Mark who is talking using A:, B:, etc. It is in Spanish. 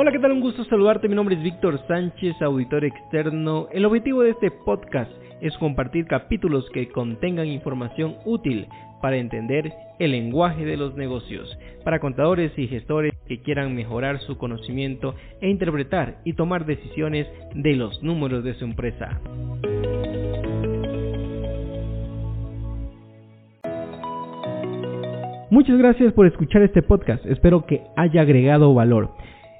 A: Hola, ¿qué tal? Un gusto saludarte. Mi nombre es Víctor Sánchez, auditor externo. El objetivo de este podcast es compartir capítulos que contengan información útil para entender el lenguaje de los negocios, para contadores y gestores que quieran mejorar su conocimiento e interpretar y tomar decisiones de los números de su empresa. Muchas gracias por escuchar este podcast, espero que haya agregado valor.